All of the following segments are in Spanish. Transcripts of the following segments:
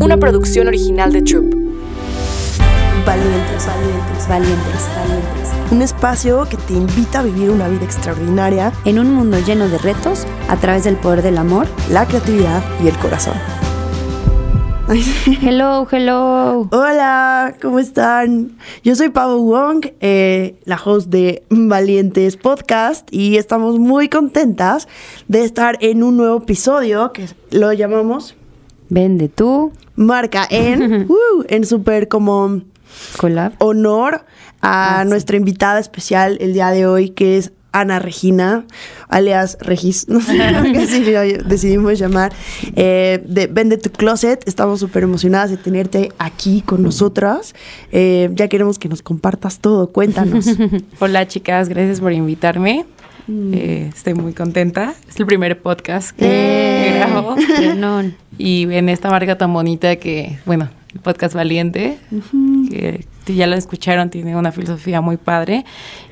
una producción original de Troop. Valientes, valientes, valientes, valientes. Un espacio que te invita a vivir una vida extraordinaria en un mundo lleno de retos a través del poder del amor, la creatividad y el corazón. Hello, hello. Hola, ¿cómo están? Yo soy Pau Wong, eh, la host de Valientes Podcast, y estamos muy contentas de estar en un nuevo episodio que lo llamamos Vende tú. Marca en, uh, en súper como Collab. honor a Ah, sí. nuestra invitada especial el día de hoy, que es Ana Regina, alias Regis, no sé así decidimos llamar, eh, de Vende tu Closet. Estamos súper emocionadas de tenerte aquí con nosotras. Eh, ya queremos que nos compartas todo, cuéntanos. Hola chicas, gracias por invitarme. Eh, estoy muy contenta. Es el primer podcast que Eh, grabo. Y en esta marca tan bonita que, bueno, el podcast Valiente, que ya lo escucharon, tiene una filosofía muy padre.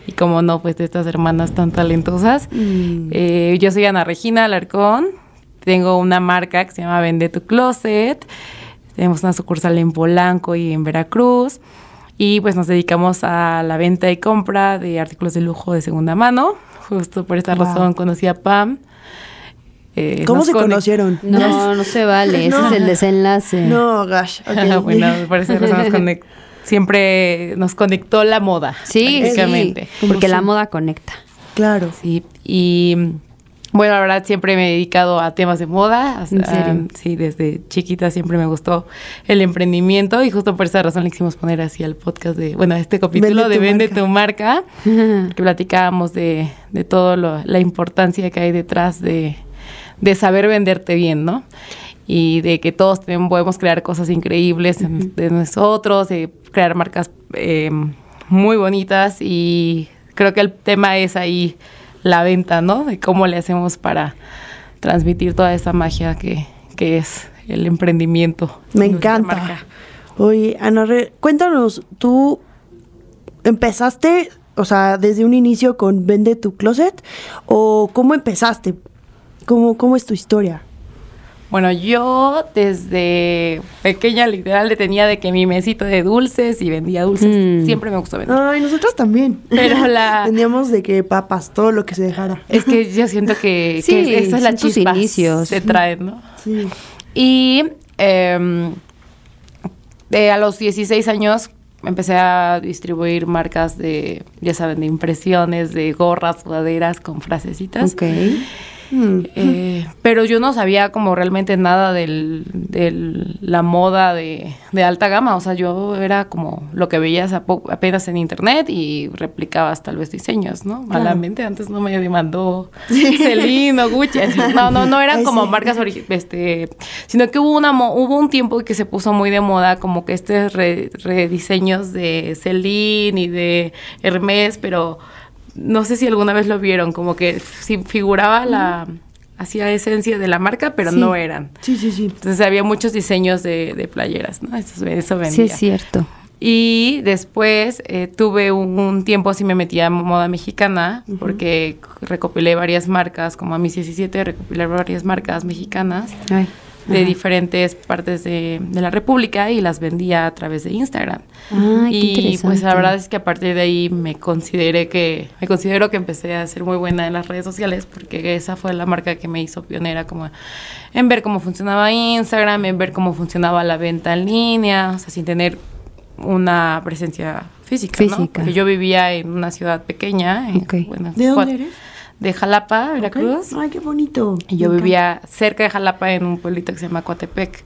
Y como no, pues de estas hermanas tan talentosas. Eh, yo soy Ana Regina Alarcón. Tengo una marca que se llama Vende tu Closet. Tenemos una sucursal en Polanco y en Veracruz. Y pues nos dedicamos a la venta y compra de artículos de lujo de segunda mano. Justo por esta Wow. razón conocí a Pam. Eh, ¿Cómo se conocieron? No, no se vale. Ese No. es el desenlace. No, gosh. bueno, por esa razón nos conec- siempre nos conectó la moda. Sí, sí. Porque la moda conecta. Claro. Sí, y bueno, la verdad siempre me he dedicado a temas de moda. ¿En serio? sí, desde chiquita siempre me gustó el emprendimiento y justo por esa razón le quisimos poner así al podcast de, bueno, este capítulo Vende de Vende marca. tu marca, que platicábamos de, de todo lo, la importancia que hay detrás de, de saber venderte bien, ¿no? Y de que todos tenemos- podemos crear cosas increíbles de nosotros, de crear marcas eh, muy bonitas y creo que el tema es ahí la venta, ¿no? De cómo le hacemos para transmitir toda esa magia que, que es el emprendimiento. Me encanta. marca. Oye, Ana, Re- cuéntanos, tú empezaste, o sea, desde un inicio con Vende tu Closet, o cómo empezaste? ¿Cómo, cómo es tu historia? Bueno, yo desde pequeña literal le tenía de que mi mesito de dulces y vendía dulces. Mm. Siempre me gustó vender. Ay, nosotras también. Pero la- Teníamos de que papas, todo lo que se dejara. Es que yo siento que, Sí, que esa es la chispa. inicios. Se traen, ¿no? Sí. Y em, a los 16 años empecé a distribuir marcas de, ya saben, de impresiones, de gorras, sudaderas con frasecitas. Ok. Mm. Eh, pero yo no sabía como realmente nada del- la moda de, de alta gama. O sea, yo era como lo que veías apenas en internet y replicabas tal vez diseños, ¿no? Malamente, antes no me demandó Celine o Gucci. No, no, no eran Ay, como sí. marcas este, sino que hubo una mo- hubo un tiempo que se puso muy de moda como que estos re- rediseños de Celine y de Hermes, pero no sé si alguna vez lo vieron, como que sí figuraba la hacía esencia de la marca, pero Sí. no eran. Sí, sí, sí. Entonces había muchos diseños de, de playeras, ¿no? Eso, eso vendía. Sí, es cierto. Y después eh, tuve un, un tiempo así me metí a moda mexicana porque recopilé varias marcas, como a mis 17 recopilé varias marcas mexicanas Ay. De Ajá. diferentes partes de, de la República y las vendía a través de Instagram. Ay, qué y pues la verdad es que a partir de ahí me consideré que me considero que empecé a ser muy buena en las redes sociales porque esa fue la marca que me hizo pionera como en ver cómo funcionaba Instagram, en ver cómo funcionaba la venta en línea, o sea, sin tener una presencia física, ¿no? Física. Porque yo vivía en una ciudad pequeña, en- bueno, ¿De dónde eres? De Jalapa, Veracruz. Ay, qué bonito. Y yo vivía cerca de Jalapa en un pueblito que se llama Coatepec.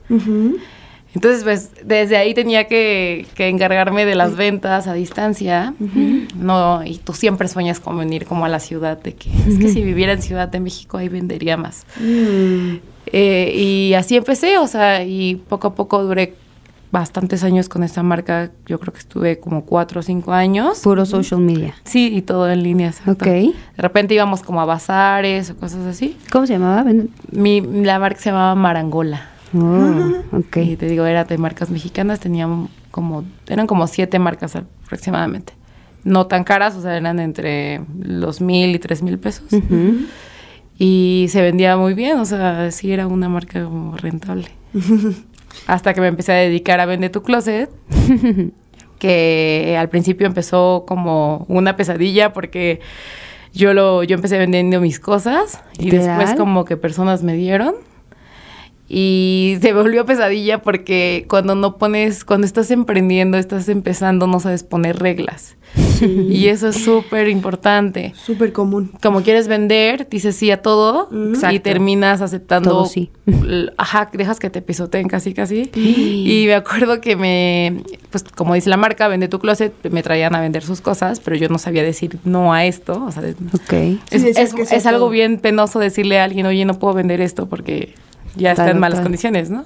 Entonces, pues, desde ahí tenía que, que encargarme de las ventas a distancia. No, y tú siempre sueñas con venir como a la ciudad, de que es que si viviera en Ciudad de México ahí vendería más. Mm. Eh, y así empecé, o sea, y poco a poco duré bastantes años con esta marca. Yo creo que estuve como cuatro o cinco años. Puro social media. Sí, y todo en línea. exacto. Ok. De repente íbamos como a bazares o cosas así. ¿Cómo se llamaba? Mi, la marca se llamaba Marangola. Oh, ok. Y te digo, era de marcas mexicanas, tenían como, eran como siete marcas aproximadamente. No tan caras, o sea, eran entre los mil y tres mil pesos. Y se vendía muy bien, o sea, sí era una marca como rentable. Hasta que me empecé a dedicar a vender tu closet. que al principio empezó como una pesadilla porque yo lo yo empecé vendiendo mis cosas y ¿Literal? después como que personas me dieron y se volvió pesadilla porque cuando no pones cuando estás emprendiendo estás empezando no sabes poner reglas y eso es súper importante Súper común. como quieres vender, dices sí a todo y terminas aceptando. Todo sí. Ajá, dejas que te pisoteen casi, casi. Y me acuerdo que me, pues como dice la marca, vende tu closet, me traían a vender sus cosas, pero yo no sabía decir no a esto. O sea, es, algo bien penoso decirle a alguien, oye, no puedo vender esto porque ya está Claro, en malas claro. condiciones, ¿no?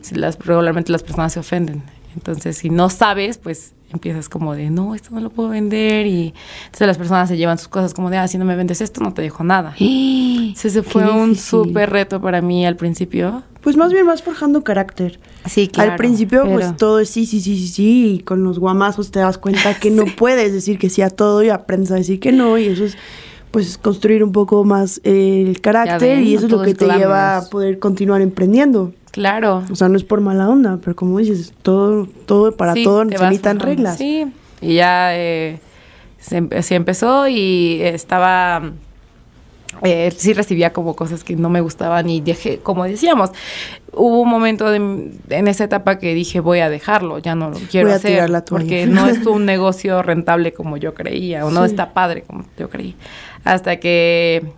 Si las, regularmente las personas se ofenden. Entonces, si no sabes, pues empiezas como de, no, esto no lo puedo vender. Y entonces las personas se llevan sus cosas como de, ah, si no me vendes esto, no te dejo nada. Entonces, ese fue un súper reto para mí al principio. Pues más bien vas forjando carácter. Sí, Al principio, pero- pues todo es sí, sí, sí, sí, sí. Y con los guamazos te das cuenta que no puedes decir que sí a todo y aprendes a decir que no. Y eso es, pues, construir un poco más el carácter. ven, y no eso es lo que te lleva a poder continuar emprendiendo. Claro. O sea, no es por mala onda, pero como dices, todo, todo para Sí, todo necesitan reglas. Sí, y ya eh, se, empezó y estaba... eh, sí recibía como cosas que no me gustaban y dejé, como decíamos, hubo un momento de- en esa etapa que dije voy a dejarlo, ya no lo quiero Voy a hacer tirar la toalla. porque no es un negocio rentable como yo creía o no está padre como yo creí. Hasta que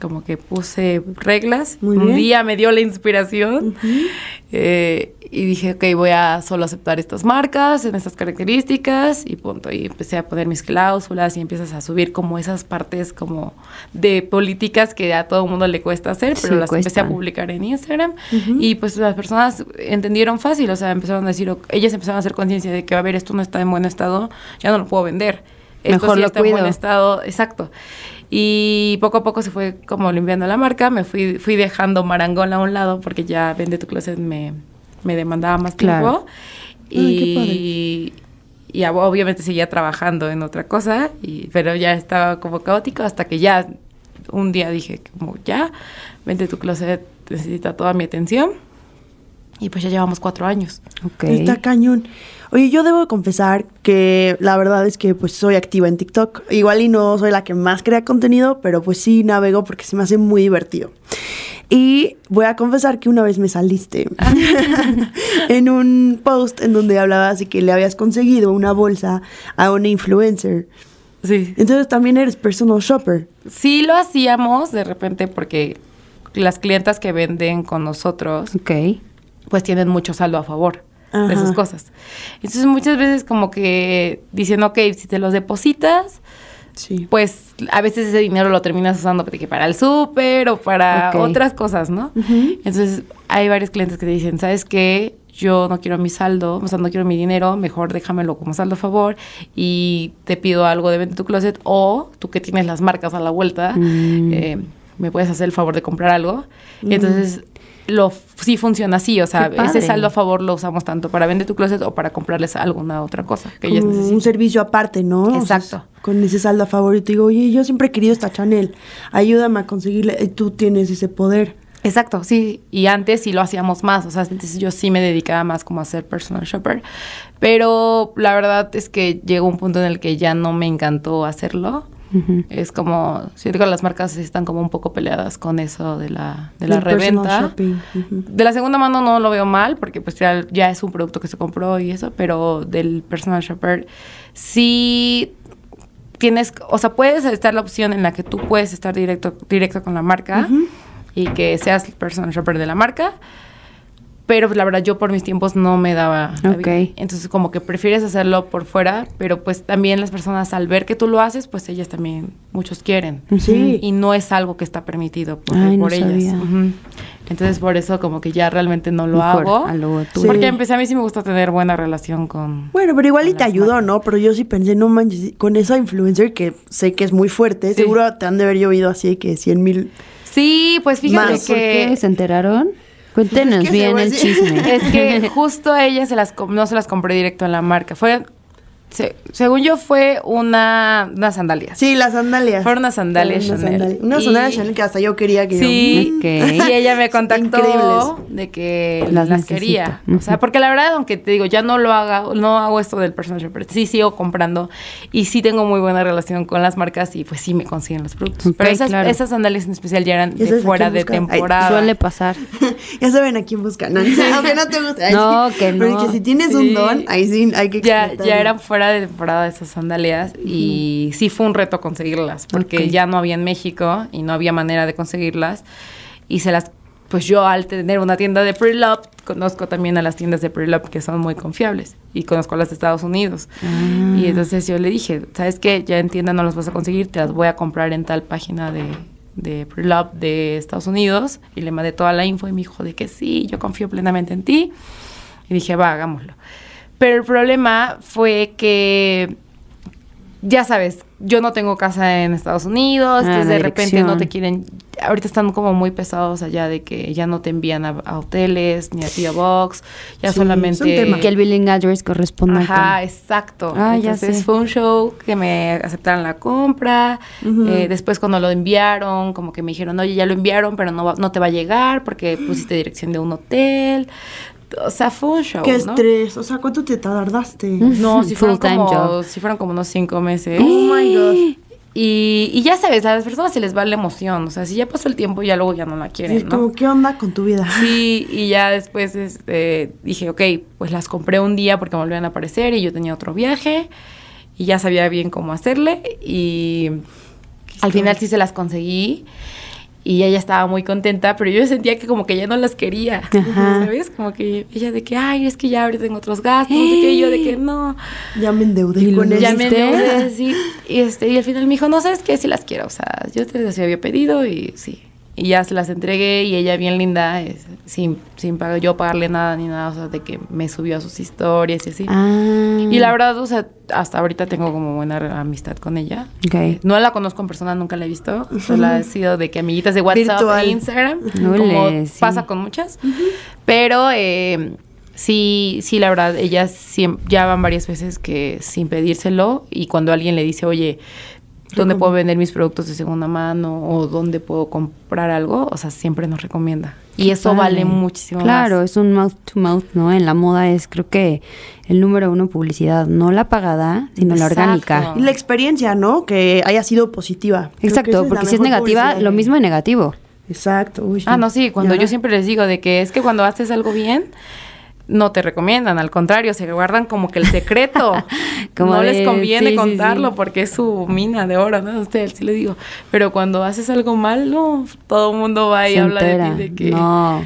como que puse reglas, Muy un día me dio la inspiración eh, y dije, ok, voy a solo aceptar estas marcas en estas características y punto. Y empecé a poner mis cláusulas y empiezas a subir como esas partes como de políticas que a todo el mundo le cuesta hacer, pero Sí, las empecé a publicar en Instagram y pues las personas entendieron fácil, o sea, empezaron a decir, ellas empezaron a hacer conciencia de que, a ver, esto no está en buen estado, ya no lo puedo vender. Esto Mejor sí lo está en buen cuido. estado, exacto. Y poco a poco se fue como limpiando la marca, me fui, fui dejando Marangón a un lado porque ya Vende tu Closet me, me demandaba más Claro. tiempo. Ay, Y, y ob- obviamente seguía trabajando en otra cosa, y, pero ya estaba como caótico hasta que ya un día dije como ya, Vende tu Closet necesita toda mi atención. Y pues ya llevamos cuatro años. Ok. Está cañón. Oye, yo debo confesar que la verdad es que pues soy activa en TikTok. Igual y no soy la que más crea contenido, pero pues sí navego porque se me hace muy divertido. Y voy a confesar que una vez me saliste en un post en donde hablabas de que le habías conseguido una bolsa a una influencer. Sí. Entonces también eres personal shopper. Sí lo hacíamos de repente porque las clientas que venden con nosotros Ok. pues tienen mucho saldo a favor de Ajá. sus cosas. Entonces muchas veces como que dicen, ok, si te los depositas, Sí. pues a veces ese dinero lo terminas usando de que para el súper o para otras cosas, ¿no? Entonces hay varios clientes que te dicen, ¿sabes qué? Yo no quiero mi saldo, o sea, no quiero mi dinero, mejor déjamelo como saldo a favor y te pido algo de venta tu closet o tú que tienes las marcas a la vuelta, Mm. eh, me puedes hacer el favor de comprar algo. Y entonces lo sí funciona así, o sea, ese saldo a favor lo usamos tanto para vender tu closet o para comprarles alguna otra cosa que un servicio aparte, ¿no? O sea, Exacto. con ese saldo a favor y te digo, oye, yo siempre he querido esta Chanel, ayúdame a conseguirla. Y tú tienes ese poder. Exacto, sí. Y antes sí lo hacíamos más. O sea, antes yo sí me dedicaba más como a ser personal shopper. Pero la verdad es que llegó un punto en el que ya no me encantó hacerlo. Ujú. Es como, siento que las marcas están como un poco peleadas con eso de la, de la reventa. De la segunda mano no lo veo mal, porque pues ya, ya es un producto que se compró y eso, pero del personal shopper sí tienes, o sea, puedes estar la opción en la que tú puedes estar directo, directo con la marca y que seas el personal shopper de la marca. Pero pues, la verdad yo por mis tiempos no me daba. la Ok. vida. Entonces como que prefieres hacerlo por fuera, pero pues también las personas al ver que tú lo haces, pues ellas también, muchos quieren. Sí. Y no es algo que está permitido por, Ay, no por ellas. sabía. Ujú. Entonces por eso como que ya realmente no lo Mejor hago. a lo tuyo. Sí. Porque empecé a mí sí me gusta tener buena relación con... Bueno, pero igual y te ayudó. ¿no? Pero yo sí pensé, no manches, con esa influencer que sé que es muy fuerte, Sí. seguro te han de haber llovido así de que 100 mil. Sí, pues fíjate Más. ¿Por que... qué? ¿Se enteraron? Cuéntenos Es que bien el chisme. Es que justo a ella se las com- no se las compré directo en la marca. Fue se- según yo fue una, unas sandalias. Sí, las sandalias. Fueron unas sandalias unas Chanel. sandalias. Unas Y- sandalias Chanel que hasta yo quería que Sí, Ok. y ella me contactó de que Las las, quería. O sea, porque la verdad, aunque te digo, ya no lo haga, no hago esto del personal shopper, sí sigo comprando y sí tengo muy buena relación con las marcas y pues sí me consiguen los productos. Ok, Pero esas, claro. esas sandalias en especial ya eran Ya de fuera de buscar. Ay, temporada. Suele pasar. Ya saben a quién buscan. No, aunque no te gusta. No, que Pero no. que si tienes Sí. un don, ahí sí hay que ya, ya eran fuera de temporada esas sandalias y sí fue un reto conseguirlas porque Ok. ya no había en México y no había manera de conseguirlas y se las pues yo al tener una tienda de pre-love conozco también a las tiendas de pre-love que son muy confiables y conozco las de Estados Unidos Ah. y entonces yo le dije sabes qué ya en tienda no las vas a conseguir te las voy a comprar en tal página de de pre-love de Estados Unidos y le mandé toda la info y me dijo de que sí yo confío plenamente en ti y dije, va, hagámoslo. Pero el problema fue que, ya sabes, yo no tengo casa en Estados Unidos, Ah, entonces de repente no te quieren, ahorita están como muy pesados allá de que ya no te envían a, a hoteles ni a Tía Box, ya Sí, es un solamente... tema. Que el billing address corresponda Ajá, con... exacto. Ah, ya Entonces sé. fue un show que me aceptaron la compra. eh, después cuando lo enviaron, como que me dijeron, oye, ya lo enviaron, pero no, va- no te va a llegar porque pusiste dirección de un hotel. O sea, fue un show, Qué ¿no? estrés. O sea, ¿cuánto te tardaste? No, si fueron, como, job. si fueron como unos cinco meses. Oh my God. Y, y ya sabes, a las personas se les va la emoción. O sea, si ya pasó el tiempo, ya luego ya no la Sí, quieren, es ¿no? como, ¿qué onda con tu vida? Sí, y ya después este, dije, ok, pues las compré un día porque me volvían a aparecer y yo tenía otro viaje y ya sabía bien cómo hacerle y al final sí se las conseguí y ella estaba muy contenta, pero yo sentía que como que ya no las quería, Ajá. ¿sabes? Como que ella de que, ay, es que ya ahorita tengo otros gastos, qué, y yo de que no, Ya me endeudé Y con ya me endeudé, sí. Y, este, y al final me dijo, no, ¿sabes qué? Sí las quiero. O sea, yo te las había pedido y sí. Y ya se las entregué y ella bien linda, es- sin, sin pagar, yo pagarle nada ni nada, o sea, de que me subió a sus historias y así. Ah. Y la verdad, o sea, hasta ahorita tengo como buena amistad con ella. No la conozco en persona, nunca la he visto. Solo ha sido de que amiguitas de WhatsApp Virtual. e Instagram, como sí. pasa con muchas. Pero eh, sí, sí, la verdad, ellas siem- ya van varias veces que sin pedírselo y cuando alguien le dice, oye, ¿dónde puedo vender mis productos de segunda mano o dónde puedo comprar algo? O sea, siempre nos recomienda. Y eso vale muchísimo Claro, más. es un mouth to mouth, ¿no? En la moda es, creo que, el número uno publicidad, no la pagada, sino la orgánica. Y la experiencia, ¿no? Que haya sido positiva. Creo Exacto, porque si es negativa, publicidad lo mismo es negativo. Exacto. uy, Ah, no, sí, cuando Ya. yo siempre les digo de que es que cuando haces algo bien, no te recomiendan, al contrario, se guardan como que el secreto. Como no de- les conviene sí, contarlo sí. porque es su mina de oro, ¿no? Usted sí le digo. Pero cuando haces algo mal, no, todo el mundo va y Se habla entera. de ti de que. No,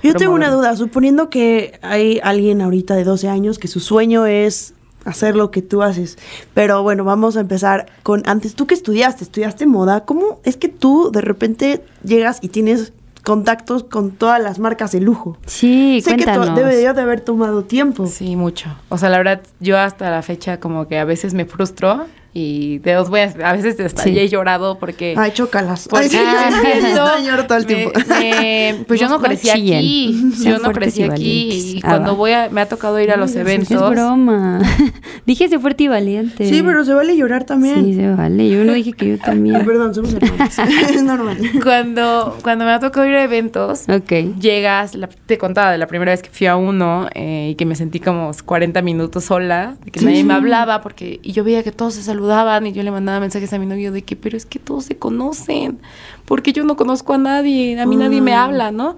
que Yo tengo una duda, suponiendo que hay alguien ahorita de 12 años que su sueño es hacer lo que tú haces, pero bueno, vamos a empezar con antes, tú que estudiaste, estudiaste moda, ¿cómo es que tú de repente llegas y tienes contactos con todas las marcas de lujo? Sí, sé que cuéntanos. to- debería de haber tomado tiempo. Sí, mucho. O sea, la verdad, yo hasta la fecha como que a veces me frustro y de os voy a, a veces hasta Sí. he llorado porque... Ay, chócalas. Porque Ay, sí, Ah, yo todo el tiempo. me- pues yo No- crecí chillen. aquí. Yo no crecí aquí. Y Ah, cuando va. voy a, me ha tocado ir a los Ay, eventos. Es broma. dije sé fuerte y valiente. Sí, pero se vale llorar también. Sí, se vale. Yo no dije que yo también. Perdón, somos hermanos. es normal. Cuando, cuando me ha tocado ir a eventos, Ok. llegas, la- te contaba de la primera vez que fui a uno eh, y que me sentí como 40 minutos sola, que nadie me hablaba, porque y yo veía que todos se saludaban y yo le mandaba mensajes a mi novio de que, pero es que todos se conocen, porque yo no conozco a nadie, a mí nadie me Ah. habla, ¿no?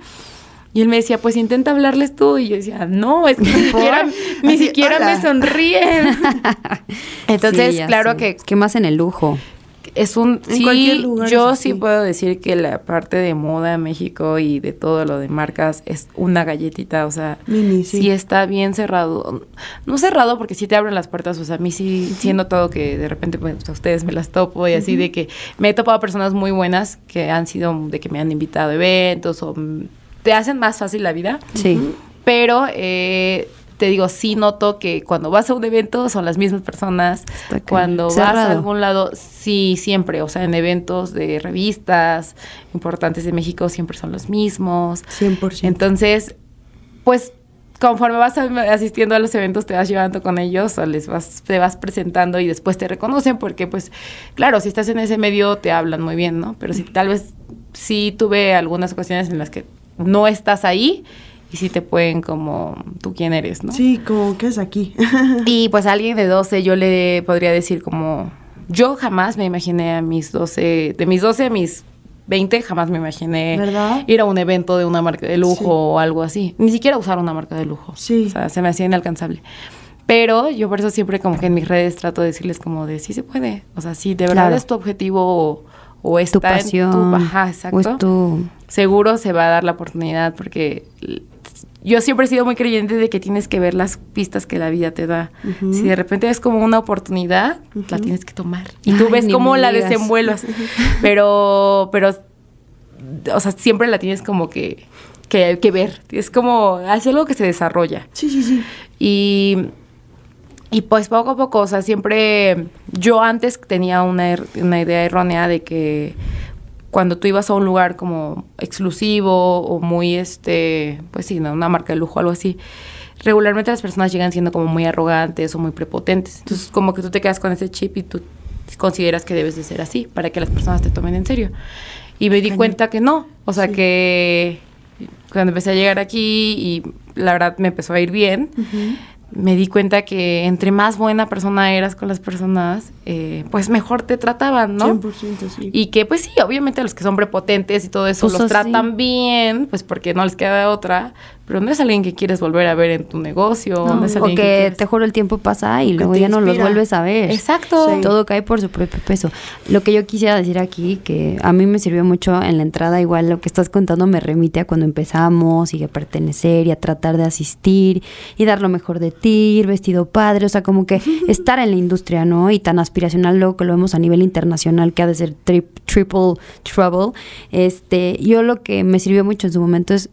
Y él me decía, pues intenta hablarles tú. Y yo decía, no, es que ni siquiera, ni siquiera me sonríen. Entonces, Sí, claro que que más en el lujo. Es un En sí, cualquier lugar yo sí puedo decir que la parte de moda en México y de todo lo de marcas es una galletita, o sea, Mini, sí. sí está bien cerrado. No cerrado porque sí te abren las puertas, o sea, a mí sí, sí he notado que de repente pues, a ustedes me las topo y así de que me he topado personas muy buenas que han sido de que me han invitado a eventos o te hacen más fácil la vida. Sí. Pero eh, te digo, sí noto que cuando vas a un evento son las mismas personas. Cuando vas a algún lado, sí, siempre. O sea, en eventos de revistas importantes de México siempre son los mismos. 100%. Entonces, pues conforme vas asistiendo a los eventos te vas llevando con ellos o les vas, te vas presentando y después te reconocen porque pues claro, si estás en ese medio te hablan muy bien, ¿no? Pero si tal vez sí tuve algunas ocasiones en las que no estás ahí y sí te pueden como tú quién eres, ¿no? Sí, como que es aquí. Y pues a alguien de 12 yo le podría decir como, yo jamás me imaginé a mis 12, de mis 12 a mis 20 jamás me imaginé ¿Verdad? ir a un evento de una marca de lujo Sí. o algo así. Ni siquiera usar una marca de lujo. Sí. O sea, se me hacía inalcanzable. Pero yo por eso siempre como que en mis redes trato de decirles como de sí se puede. O sea, si de verdad Claro. es tu objetivo o, o está tu pasión. en tu... Ajá, O exacto es tu... seguro se va a dar la oportunidad porque yo siempre he sido muy creyente de que tienes que ver las pistas que la vida te da. Si de repente es como una oportunidad, la tienes que tomar. Y tú Ay, ves cómo la digas. desenvuelvas. pero, pero, o sea, siempre la tienes como que, que, que ver. Es como, es algo que se desarrolla. Sí, sí, sí. Y, y pues poco a poco, o sea, siempre yo antes tenía una, una idea errónea de que cuando tú ibas a un lugar como exclusivo o muy, este, pues sí, ¿no? una marca de lujo algo así, regularmente las personas llegan siendo como muy arrogantes o muy prepotentes. Entonces, como que tú te quedas con ese chip y tú consideras que debes de ser así para que las personas te tomen en serio. Y me di cuenta que no, o sea, Sí. que cuando empecé a llegar aquí y la verdad me empezó a ir bien, me di cuenta que entre más buena persona eras con las personas, eh, pues mejor te trataban, ¿no? 100% sí. Y que pues sí, obviamente los que son prepotentes y todo eso Pues los así. tratan bien, pues porque no les queda otra, pero no es alguien que quieres volver a ver en tu negocio, no, es o que, quieres- te juro el tiempo pasa y luego ya no los vuelves a ver. Exacto. Sí. Todo cae por su propio peso. Lo que yo quisiera decir aquí, que a mí me sirvió mucho en la entrada, igual lo que estás contando me remite a cuando empezamos y a pertenecer y a tratar de asistir y dar lo mejor de ti, ir vestido padre, o sea, como que estar en la industria, ¿no? Y tan aspiracional luego que lo vemos a nivel internacional que ha de ser tri- triple trouble. Este, yo lo que me sirvió mucho en su momento es,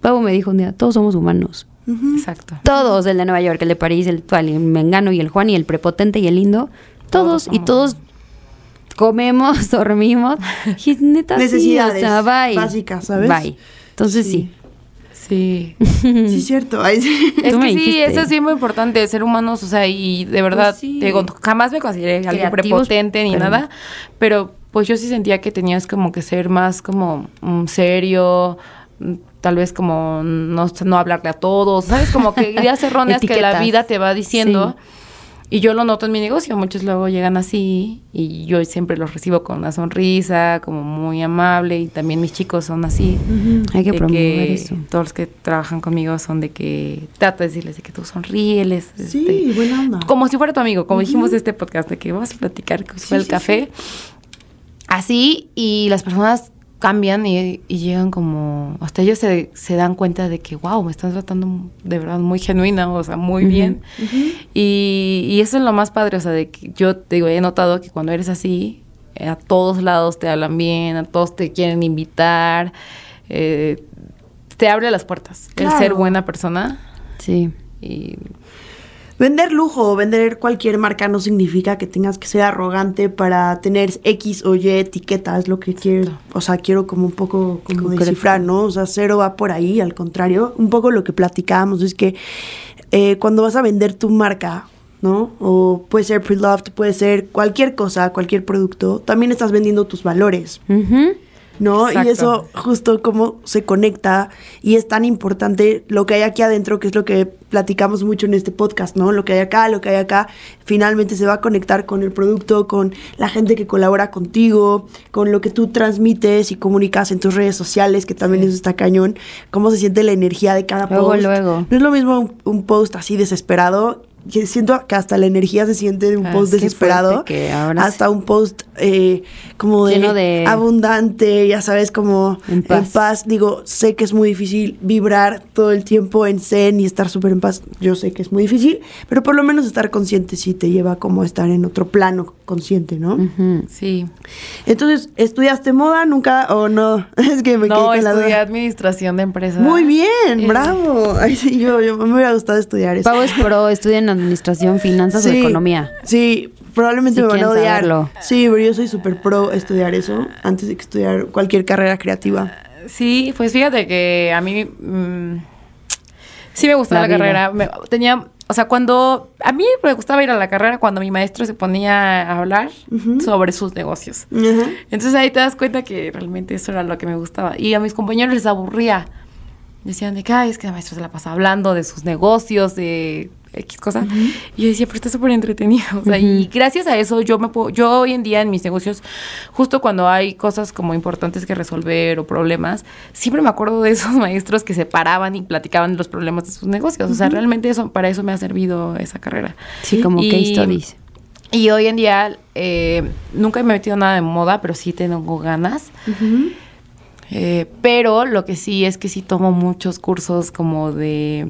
Pavo me dijo un día, todos somos humanos. Exacto. Todos, el de Nueva York, el de París, el cual, el Mengano y el Juan y el prepotente y el lindo, todos, Todos y todos comemos, dormimos. Y neta, sí, Necesidades o sea, bye. básicas, ¿sabes? Bye. Entonces sí. Sí. Sí, cierto. Ay, sí. Es que sí, eso es bien muy importante, ser humanos, o sea, y de verdad, Pues sí. te digo, jamás me consideré alguien prepotente ni pero- nada, pero pues yo sí sentía que tenías como que ser más como mm, serio, mm, tal vez como no, no hablarle a todos, ¿sabes? Como que ideas erróneas que la vida te va diciendo. Y yo lo noto en mi negocio, muchos luego llegan así y yo siempre los recibo con una sonrisa, como muy amable y también mis chicos son así. Hay que promover eso. Todos los que trabajan conmigo son de que trata de decirles de que tú sonríeles. Sí, este, buena onda. como si fuera tu amigo, como dijimos de este podcast, de que vamos a platicar como si fuera el sí, café. Así, y las personas cambian y, y llegan como, hasta ellos se, se dan cuenta de que, wow, me están tratando de verdad muy genuina, o sea, muy bien. y, y eso es lo más padre, o sea, de que yo te digo, he notado que cuando eres así, eh, a todos lados te hablan bien, a todos te quieren invitar, eh, te abre las puertas. El ser buena persona Sí. y Vender lujo o vender cualquier marca no significa que tengas que ser arrogante para tener X o Y etiqueta, es lo que quiero, o sea, quiero como un poco como Concreto. descifrar, ¿no? O sea, cero va por ahí, al contrario, un poco lo que platicábamos es que eh, cuando vas a vender tu marca, ¿no? O puede ser pre-loved, puede ser cualquier cosa, cualquier producto, también estás vendiendo tus valores. Ujú. ¿No? Exacto. Y eso justo cómo se conecta y es tan importante lo que hay aquí adentro, que es lo que platicamos mucho en este podcast, ¿no? Lo que hay acá, lo que hay acá, finalmente se va a conectar con el producto, con la gente que colabora contigo, con lo que tú transmites y comunicas en tus redes sociales, que también eso está cañón, cómo se siente la energía de cada Luego, post. luego. No es lo mismo un, un post así desesperado. Que siento que hasta la energía se siente de un Ah, post desesperado fuerte que ahora hasta un post eh, como de, Lleno de- abundante, ya sabes, como En en paz. Digo, sé que es muy difícil vibrar todo el tiempo en zen y estar súper en paz. Yo sé que es muy difícil, pero por lo menos estar consciente sí te lleva como a estar en otro plano consciente, ¿no? Sí. Entonces, ¿estudiaste moda nunca o no? es que me quedé No, con la estudié duda. administración de empresas. Muy bien, Eh, bravo. Ay, sí, yo, yo me hubiera gustado estudiar eso. Pau es pro, estudia en administración, finanzas o Sí, economía. Sí, probablemente Si me van a odiar. saberlo. Sí, pero yo soy súper pro estudiar eso antes de que estudiar cualquier carrera creativa. Sí, pues fíjate que a mí mm, Sí me gustaba La carrera. Me- tenía, o sea, cuando a mí me gustaba ir a la carrera cuando mi maestro se ponía a hablar sobre sus negocios. Entonces ahí te das cuenta que realmente eso era lo que me gustaba. Y a mis compañeros les aburría. Decían de que, "Ay, es que el maestro se la pasa hablando de sus negocios, de X cosas. Y yo decía, pero está súper entretenido. O sea, y gracias a eso yo me puedo, yo hoy en día en mis negocios, justo cuando hay cosas como importantes que resolver o problemas, siempre me acuerdo de esos maestros que se paraban y platicaban los problemas de sus negocios. O sea, realmente eso, para eso me ha servido esa carrera. Sí, como Y- case studies. Y hoy en día eh, nunca me he metido nada de moda, pero sí tengo ganas. Eh, pero lo que sí es que sí tomo muchos cursos como de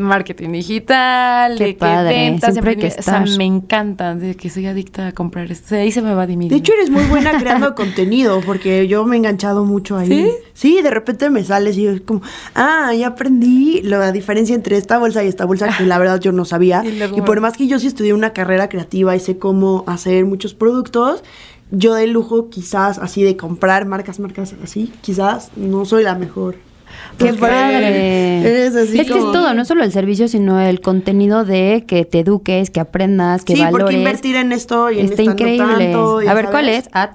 marketing digital, Qué de que padre, ventas, siempre hay que emprendimiento. o sea, estar. me encantan, de que soy adicta a comprar esto. O sea, ahí se me va de mi De hecho, eres muy buena creando contenido, porque yo me he enganchado mucho ahí. ¿Sí? Sí, de repente me sales y yo es como, ah, ya aprendí la diferencia entre esta bolsa y esta bolsa, que la verdad yo no sabía. Y luego- Y por más que yo sí estudié una carrera creativa y sé cómo hacer muchos productos, yo de lujo quizás así de comprar marcas, marcas así, quizás no soy la mejor. ¡Qué Pues, padre! Así es que es todo, no solo el servicio, sino el contenido de que te eduques, que aprendas, que sí, valores. porque invertir en esto y en Está esta no increíble. tanto, a ver, ¿cuál es? At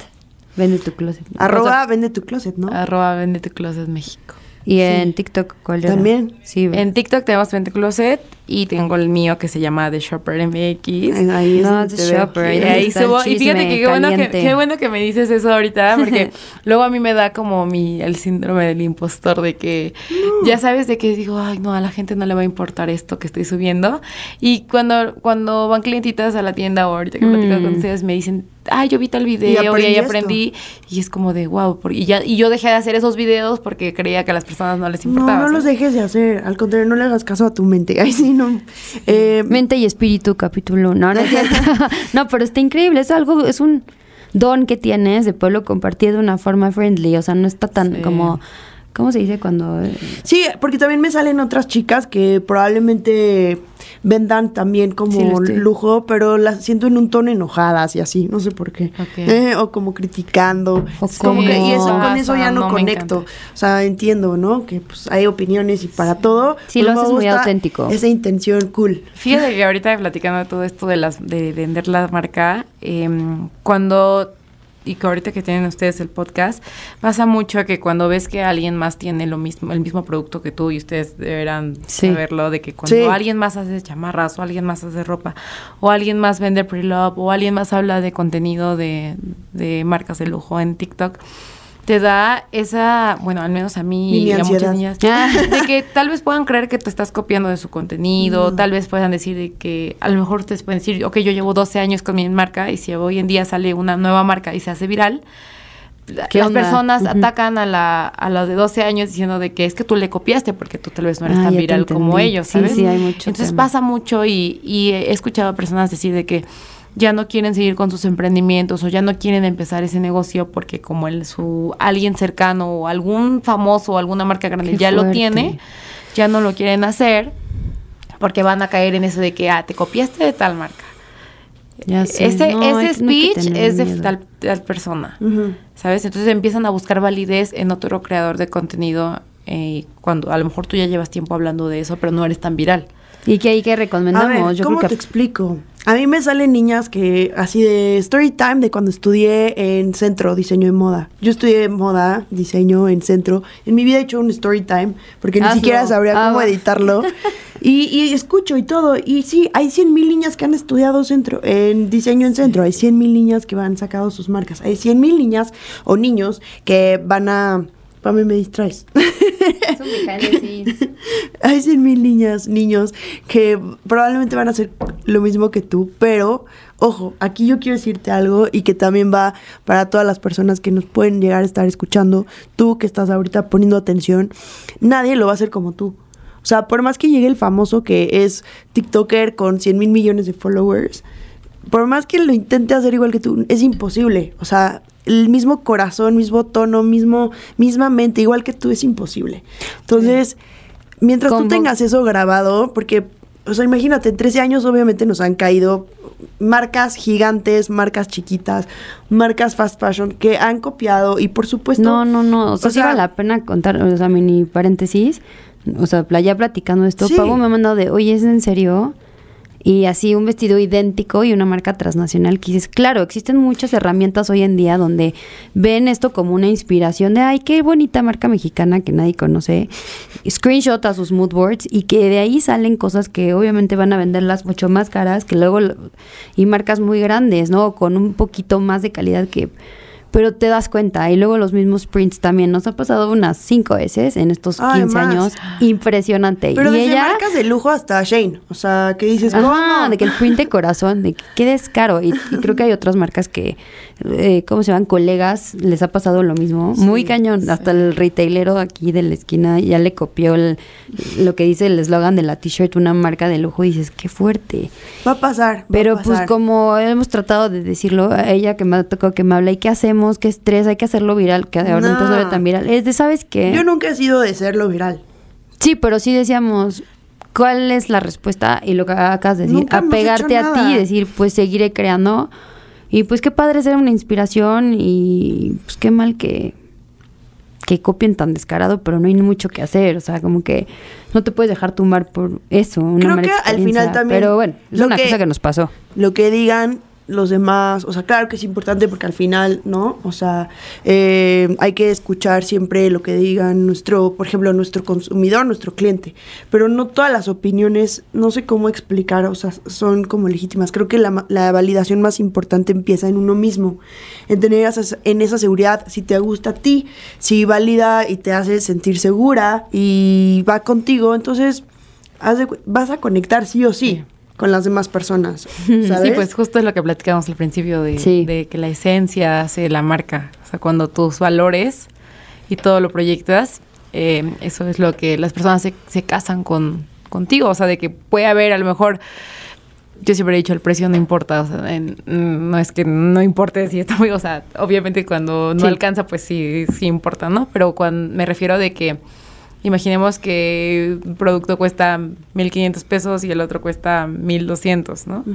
Vende tu closet. Arroba vende tu closet, ¿no? Arroba Vende tu Closet México. Y en TikTok, ¿cuál era? También. Sí, En TikTok tenemos Vende tu Closet y tengo el mío que se llama The Shopper MX. Ahí No, The. Shopper, Y ahí ahí fíjate que qué bueno que, qué bueno que me dices eso ahorita, porque luego a mí me da como mi el síndrome del impostor de que ya sabes de que digo, ay, no, a la gente no le va a importar esto que estoy subiendo. Y cuando, cuando van clientitas a la tienda o ahorita que platico Mm. con ustedes, me dicen, ay, yo vi tal video y, aprendí ahí esto". aprendí. Y es como de, wow, y, ya, y yo dejé de hacer esos videos porque creía que a las personas no les importaba. No, no los dejes de hacer. Al contrario, no le hagas caso a tu mente. Ay, sí, no. Eh, Mente y espíritu, capítulo. No, no es cierto. no, pero está increíble. Es algo, es un don que tienes de poderlo compartir de una forma friendly. O sea, no está tan Sí. como. ¿Cómo se dice cuando.? sí, porque también me salen otras chicas que probablemente vendan también como Sí, lujo, pero las siento en un tono enojadas y así, no sé por qué. Eh, o como criticando. O Es como que, y eso, con eso ya no, conecto. O sea, entiendo, ¿no? Que pues hay opiniones y para todo. Sí, pues, lo haces muy gusta auténtico. Esa intención cool. Fíjate que ahorita platicando de todo esto de las de vender la marca, em, cuando y que ahorita que tienen ustedes el podcast, pasa mucho que cuando ves que alguien más tiene lo mismo, el mismo producto que tú, y ustedes deberán Sí. saberlo, de que cuando Sí. alguien más hace chamarras, o alguien más hace ropa, o alguien más vende pre-love, o alguien más habla de contenido de, de marcas de lujo en TikTok, te da esa, bueno, al menos a mí y a muchas niñas, de que tal vez puedan creer que te estás copiando de su contenido, Mm. tal vez puedan decir de que a lo mejor ustedes pueden decir, ok, yo llevo 12 años con mi marca y si hoy en día sale una nueva marca y se hace viral, la- ¿Qué las onda? personas atacan a la, a la de 12 años diciendo de que es que tú le copiaste porque tú tal vez no eres Ah, tan te viral como ellos, Sí, ¿sabes? sí, hay mucho Entonces tema. pasa mucho y, y he escuchado a personas decir de que ya no quieren seguir con sus emprendimientos o ya no quieren empezar ese negocio porque como el su alguien cercano o algún famoso o alguna marca grande Qué ya lo fuerte. tiene, ya no lo quieren hacer porque van a caer en eso de que ah, te copiaste de tal marca. Ya sé. ese No, ese que- no que speech es de tal, tal persona. Ujú. ¿Sabes? Entonces empiezan a buscar validez en otro creador de contenido eh, cuando a lo mejor tú ya llevas tiempo hablando de eso, pero no eres tan viral. ¿Y qué hay que A recomendamos? ver, Yo ¿cómo creo te que explico? A mí me salen niñas que, así de story time, de cuando estudié en centro, diseño de moda. Yo estudié moda, diseño en centro. En mi vida he hecho un story time, porque ni Hazlo. siquiera sabría Ah, cómo va. editarlo. Y, y escucho y todo. Y sí, hay 100 mil niñas que han estudiado centro, en diseño en centro. Hay 100 mil niñas que han sacado sus marcas. Hay 100 mil niñas o niños que van a... Pame, me distraes. Hay 100 mil niñas, niños que probablemente van a hacer lo mismo que tú, pero ojo, aquí yo quiero decirte algo y que también va para todas las personas que nos pueden llegar a estar escuchando, tú que estás ahorita poniendo atención, nadie lo va a hacer como tú. O sea, por más que llegue el famoso que es TikToker con 100 mil millones de followers, por más que lo intente hacer igual que tú, es imposible. O sea, el mismo corazón, mismo tono, mismo, misma mente, igual que tú, es imposible. Entonces, mientras tú tengas eso grabado, porque, o sea, imagínate, en 13 años obviamente nos han caído marcas gigantes, marcas chiquitas, marcas fast fashion que han copiado y por supuesto... No, no, no. O sea, o sea, vale la pena contar, o sea, mini paréntesis. o sea, ya platicando esto, Sí. Pavo me ha mandado de, oye, ¿es en serio? Y así un vestido idéntico y una marca transnacional que claro, existen muchas herramientas hoy en día donde ven esto como una inspiración de, ay, qué bonita marca mexicana que nadie conoce, screenshot a sus mood boards y que de ahí salen cosas que obviamente van a venderlas mucho más caras que luego, y marcas muy grandes, ¿no? Con un poquito más de calidad que... Pero te das cuenta, y luego los mismos prints también. Nos ha pasado unas cinco veces en estos Ay, 15 más. años. Impresionante. Pero y desde ella. marcas de lujo hasta Shane. O sea, que dices, Ajá, ¿cómo? de que el print de corazón, de que quedes caro. Y, y creo que hay otras marcas que, eh, ¿cómo se llaman? Colegas, les ha pasado lo mismo. Muy cañón. Hasta el retailero aquí de la esquina ya le copió el- lo que dice el eslogan de la t-shirt, una marca de lujo. Y dices, qué fuerte. Va a pasar. va a Pero pues como hemos tratado de decirlo, a ella que me ha tocado que me habla, ¿y qué hacemos? ¿Qué estrés? Hay que hacerlo viral, que ahora No. ahora tan viral. Es de, ¿sabes qué? Yo nunca he sido de serlo viral. Sí, pero sí decíamos, ¿cuál es la respuesta? Y lo que acabas de decir, apegarte a ti y decir, pues seguiré creando. Y pues qué padre ser una inspiración y pues qué mal que, que copien tan descarado, pero no hay mucho que hacer. O sea, como que no te puedes dejar tumbar por eso. Una Creo mala que al final también Pero bueno, es una que- cosa que nos pasó. lo que digan los demás, o sea, claro que es importante porque al final, ¿no? O sea, eh, hay que escuchar siempre lo que digan nuestro, por ejemplo, nuestro consumidor, nuestro cliente, pero no todas las opiniones, no sé cómo explicar, o sea, son como legítimas. Creo que la, la validación más importante empieza en uno mismo, en tener esa, en esa seguridad, si te gusta a ti, si valida y te hace sentir segura y va contigo, entonces vas a conectar sí o sí. Con las demás personas. ¿sabes? Sí, pues justo es lo que platicamos al principio de, Sí. de que la esencia hace la marca. O sea, cuando tus valores y todo lo proyectas, eh, eso es lo que las personas se, se casan con contigo. O sea, de que puede haber a lo mejor... Yo siempre he dicho, el precio no importa, o sea, en- no es que no importe si está muy, o sea, obviamente cuando no Sí. alcanza, pues sí, sí importa, ¿no? Pero cuando me refiero de que Imaginemos que un producto cuesta 1.500 pesos y el otro cuesta 1.200, ¿no?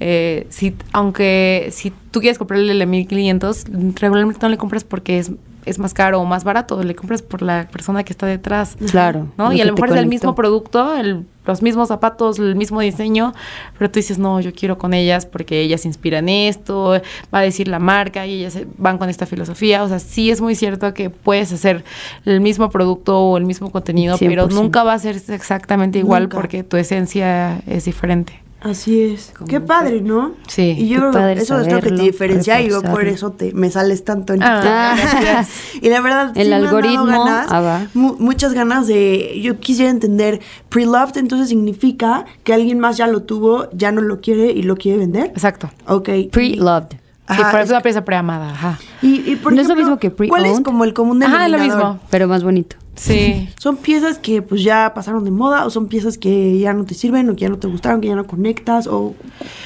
Eh, si, aunque si tú quieres comprarle el de 1.500, regularmente no le compras porque es, es más caro o más barato, le compras por la persona que está detrás. Claro. ¿no? Y a lo mejor es el mismo producto, el- los mismos zapatos, el mismo diseño, pero tú dices, no, yo quiero con ellas porque ellas inspiran esto, va a decir la marca y ellas se- van con esta filosofía. O sea, sí es muy cierto que puedes hacer el mismo producto o el mismo contenido, pero 100%. nunca va a ser exactamente igual Nunca. porque tu esencia es diferente. Así es. Qué padre, ¿no? Sí. Y yo Qué creo que padre eso es lo que te diferencia y yo por eso te me sales tanto en Ah, gracias. y la verdad, El sí me han dado algoritmo, ganas, ah, va. mu- muchas ganas de. Yo quisiera entender. Pre-loved entonces significa que alguien más ya lo tuvo, ya no lo quiere y lo quiere vender. Exacto. Ok. Pre-loved. Sí, es una pieza preamada, ajá. Y, y por ¿No es lo ejemplo, mismo que ¿Cuál es como el común Ajá, lo denominador? mismo. Pero más bonito. Sí. ¿Son piezas que pues ya pasaron de moda o son piezas que ya no te sirven o que ya no te gustaron, que ya no conectas o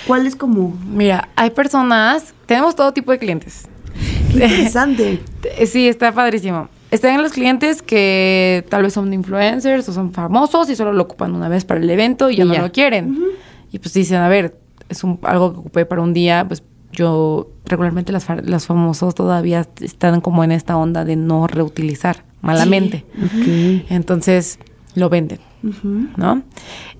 cuál es como Mira, hay personas, tenemos todo tipo de clientes. qué interesante? Eh, Sí, está padrísimo. Están los clientes que tal vez son influencers o son famosos y solo lo ocupan una vez para el evento y ya Y no lo quieren. Y pues dicen, a ver, es un, algo que ocupé para un día, pues yo regularmente las, fa- las famosos todavía están como en esta onda de no reutilizar malamente. Entonces lo venden. ¿No?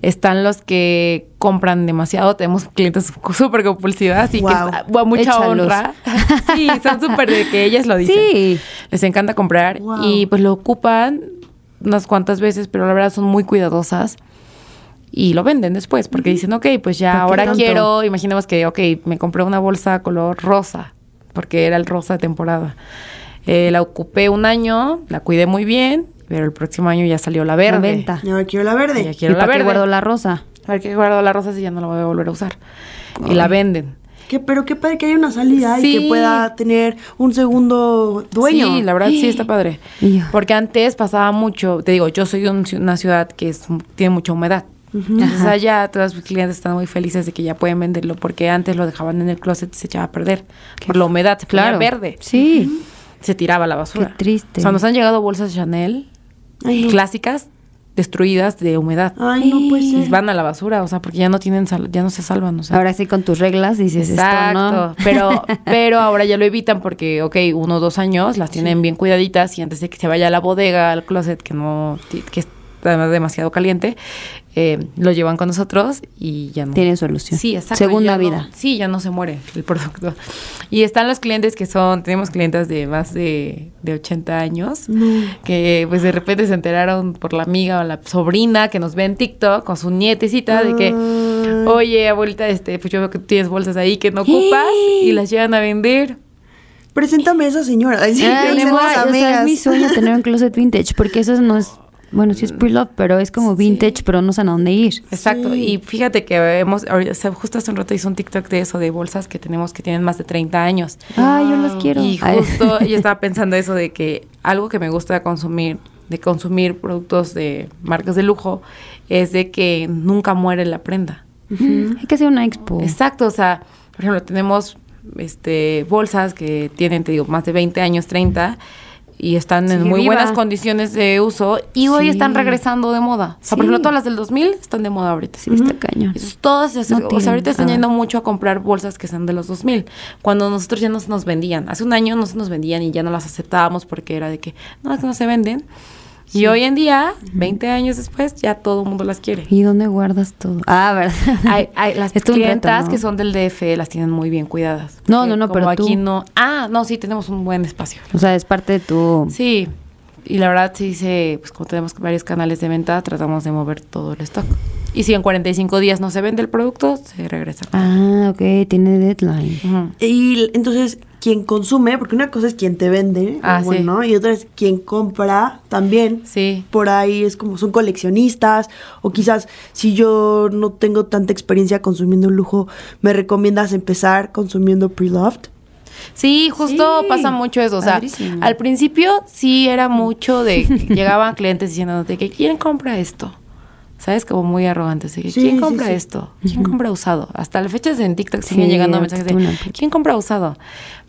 Están los que compran demasiado. Tenemos clientes súper compulsivas y que Guau. está- guau, mucha Échalos. honra. sí, son súper de que ellas lo dicen. Sí. Les encanta comprar Wow. y pues lo ocupan unas cuantas veces, pero la verdad son muy cuidadosas y lo venden después porque dicen, ok, pues ya ¿Para qué ahora tanto? quiero, imaginemos que, ok, me compré una bolsa color rosa porque era el rosa de temporada. Eh, la ocupé un año, la cuidé muy bien, pero el próximo año ya salió la verde. La venta. Y ahora quiero la verde. Ya ¿Y quiero la para qué verde. guardo la rosa? A ver qué guardo la rosa si ya no la voy a volver a usar. Y la venden. Que, pero qué padre que haya una salida y Sí. que pueda tener un segundo dueño. Sí, la verdad sí está padre. Y yo. Porque antes pasaba mucho, te digo, yo soy de una ciudad que es, tiene mucha humedad. Entonces allá todos mis clientes están muy felices de que ya pueden venderlo porque antes lo dejaban en el closet y se echaba a perder por la humedad, se ponía Claro. verde, Sí. Se tiraba a la basura. Qué triste. O sea, nos han llegado bolsas Chanel Ay, clásicas destruidas de humedad. Ay, no puede Y van a la basura, o sea, porque ya no tienen sal- ya no se salvan, o sea. Ahora sí con tus reglas dices Exacto, esto, ¿no? pero, pero ahora ya lo evitan porque, ok, uno o dos años las tienen bien cuidaditas y antes de que se vaya a la bodega, al closet, que no, que además demasiado caliente, eh, lo llevan con nosotros y ya no. Tiene solución. Sí, exacto. Segunda no- vida. sí, ya no se muere el producto. Y están los clientes que son, tenemos clientes de más de, de 80 años, que pues de repente se enteraron por la amiga o la sobrina que nos ve en TikTok con su nietecita de que, oye, abuelita, este, pues yo veo que tienes bolsas ahí que no ocupas y las llevan a vender. Preséntame a esa señora. Ay, sí, Ay, tenemos guay, o sea, amigas. es mi sueño tener un closet vintage, porque eso no es, bueno, sí es pre-love, pero es como vintage, pero no saben a dónde ir. Exacto, Sí. y fíjate que hemos, ahorita- o sea, justo hace un rato hice un TikTok de eso, de bolsas que tenemos que tienen más de 30 años. Ay, yo las quiero. Y justo yo estaba pensando eso de que algo que me gusta consumir, de consumir productos de marcas de lujo, es de que nunca muere la prenda. Hay que hacer una expo. Exacto, o sea, por ejemplo, tenemos este bolsas que tienen, te digo, más de 20 años, 30 y están en muy viva. buenas condiciones de uso y hoy Sí. están regresando de moda. O sea, por ejemplo, todas las del 2000 están de moda ahorita. Sí, está cañón. Entonces, todas, No o sea, ahorita están yendo mucho a comprar bolsas que son de los 2000, cuando nosotros ya no se nos vendían. Hace un año no se nos vendían y ya no las aceptábamos porque era de que, no, es que no se venden. Y hoy en día, 20 años después, ya todo el mundo las quiere. ¿Y dónde guardas todo? Ah, ¿verdad? Hay, hay las Es reto, clientas ¿no? que son del DF las tienen muy bien cuidadas. No, no, no, como pero aquí tú. no. Ah, no, sí, tenemos un buen espacio. O sea, es parte de tu... Sí, y la verdad sí se, pues como tenemos varios canales de venta, tratamos de mover todo el stock. Y si en 45 días no se vende el producto, se regresa. Ah, ok, tiene deadline. Y entonces, quien consume, porque una cosa es quien te vende, Ah, bueno, sí. ¿no? y otra es quien compra también. Sí. Por ahí es como son coleccionistas, o quizás si yo no tengo tanta experiencia consumiendo lujo, me recomiendas empezar consumiendo pre-loved. Sí, justo Sí, pasa mucho eso. O sea, padrísimo. al principio sí era mucho de llegaban clientes diciéndote que quién compra esto. ¿Sabes? Como muy arrogantes. De que, Sí, ¿Quién compra sí. esto? ¿Quién compra usado? Hasta las fechas en TikTok siguen llegando mensajes de. ¿quién compra usado?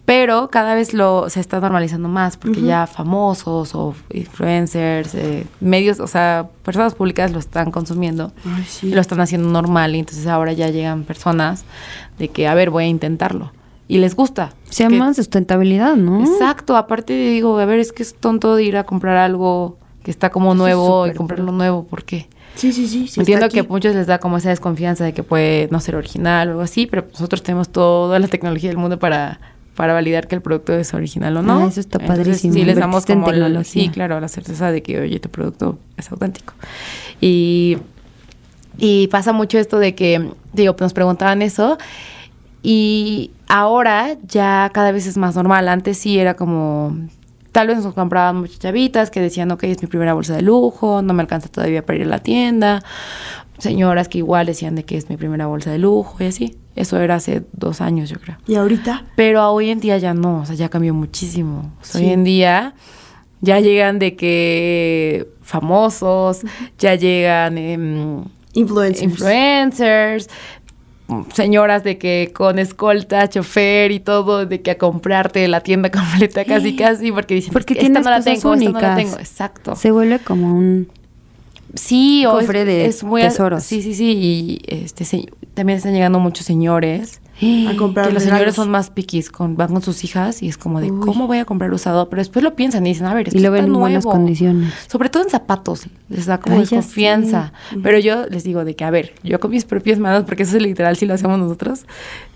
Pero cada vez lo se está normalizando más porque ya famosos o influencers, eh, medios, o sea, personas públicas lo están consumiendo Ay, sí. y lo están haciendo normal y entonces ahora ya llegan personas de que, a ver, voy a intentarlo. Y les gusta. Se Que- llama sustentabilidad, ¿no? Exacto, aparte digo, a ver, es que es tonto de ir a comprar algo que está como nuevo y comprarlo nuevo, ¿por qué? Sí, sí, sí. sí, Entiendo que a muchos les da como esa desconfianza de que puede no ser original o algo así, pero nosotros tenemos toda la tecnología del mundo para, para validar que el producto es original o no. Ah, eso está Entonces, padrísimo, Sí, les damos en como el- tecnología. sí, claro, la certeza de que, oye, tu producto es auténtico. Y, y pasa mucho esto de que, digo, nos preguntaban eso y ahora ya cada vez es más normal. Antes sí era como, tal vez nos compraban muchas chavitas que decían, ok, es mi primera bolsa de lujo, no me alcanza todavía para ir a la tienda. Señoras que igual decían de que es mi primera bolsa de lujo y así. Eso era hace dos años, yo creo. Y ahorita, Pero hoy en día ya no, o sea, ya cambió muchísimo. O sea, Sí. Hoy en día ya llegan de que famosos, ya llegan em, influencers. influencers, señoras de que con escolta, chofer y todo, de que a comprarte la tienda completa casi casi, porque dicen, Porque esta no la tengo, esta no la únicas. tengo, exacto. Se vuelve como un... Sí, o es, Cofre de es muy tesoros. Sí, sí, sí, y este se- también están llegando muchos señores. a comprar que los regalos. señores son más piquis, con, van con sus hijas y es como de, Uy. ¿cómo voy a comprar usado? Pero después lo piensan y dicen, a ver, esto Y lo ven en buenas condiciones. Sobre todo en zapatos, les da como Ay, desconfianza. Pero yo les digo de que, a ver, yo con mis propias manos, porque eso es literal, si lo hacemos nosotros,